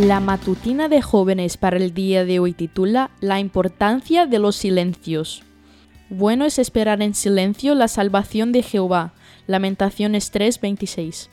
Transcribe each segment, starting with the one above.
La matutina de jóvenes para el día de hoy titula La importancia de los silencios. Bueno es esperar en silencio la salvación de Jehová. Lamentaciones 3:26.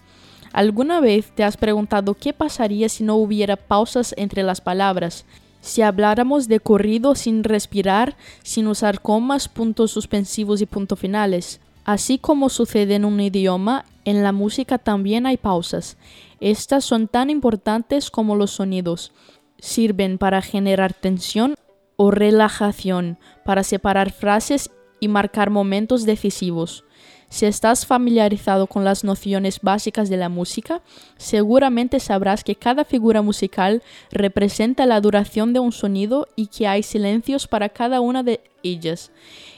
¿Alguna vez te has preguntado qué pasaría si no hubiera pausas entre las palabras? Si habláramos de corrido sin respirar, sin usar comas, puntos suspensivos y puntos finales. Así como sucede en un idioma, en la música también hay pausas. Estas son tan importantes como los sonidos. Sirven para generar tensión o relajación, para separar frases y marcar momentos decisivos. Si estás familiarizado con las nociones básicas de la música, seguramente sabrás que cada figura musical representa la duración de un sonido y que hay silencios para cada una de ellas,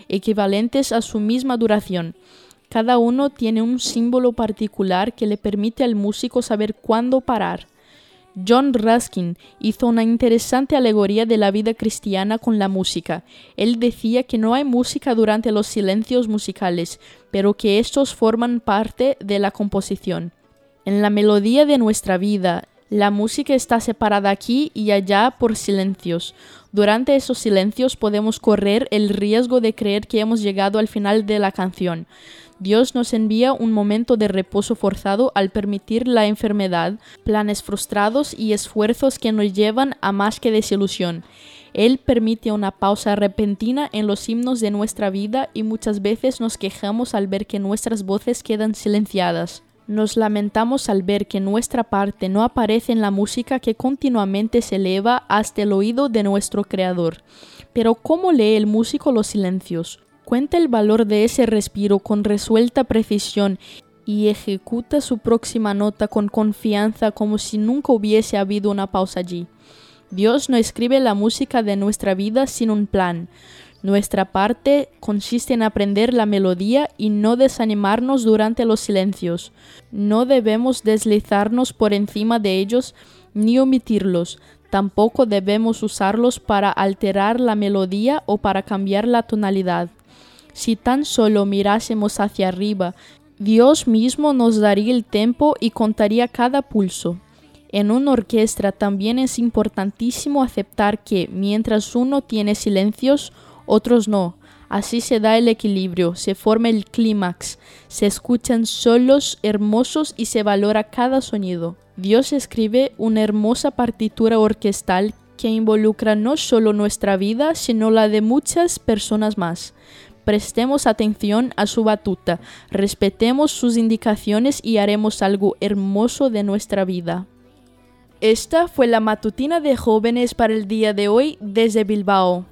equivalentes a su misma duración. Cada uno tiene un símbolo particular que le permite al músico saber cuándo parar. John Ruskin hizo una interesante alegoría de la vida cristiana con la música. Él decía que no hay música durante los silencios musicales, pero que estos forman parte de la composición. En la melodía de nuestra vida, la música está separada aquí y allá por silencios. Durante esos silencios podemos correr el riesgo de creer que hemos llegado al final de la canción. Dios nos envía un momento de reposo forzado al permitir la enfermedad, planes frustrados y esfuerzos que nos llevan a más que desilusión. Él permite una pausa repentina en los himnos de nuestra vida y muchas veces nos quejamos al ver que nuestras voces quedan silenciadas. Nos lamentamos al ver que nuestra parte no aparece en la música que continuamente se eleva hasta el oído de nuestro Creador. Pero ¿cómo lee el músico los silencios? Cuenta el valor de ese respiro con resuelta precisión y ejecuta su próxima nota con confianza como si nunca hubiese habido una pausa allí. Dios no escribe la música de nuestra vida sin un plan. Nuestra parte consiste en aprender la melodía y no desanimarnos durante los silencios. No debemos deslizarnos por encima de ellos ni omitirlos. Tampoco debemos usarlos para alterar la melodía o para cambiar la tonalidad. Si tan solo mirásemos hacia arriba, Dios mismo nos daría el tempo y contaría cada pulso. En una orquesta también es importantísimo aceptar que mientras uno tiene silencios, otros no. Así se da el equilibrio, se forma el clímax, se escuchan solos hermosos y se valora cada sonido. Dios escribe una hermosa partitura orquestal que involucra no solo nuestra vida, sino la de muchas personas más. Prestemos atención a su batuta, respetemos sus indicaciones y haremos algo hermoso de nuestra vida. Esta fue la matutina de jóvenes para el día de hoy desde Bilbao.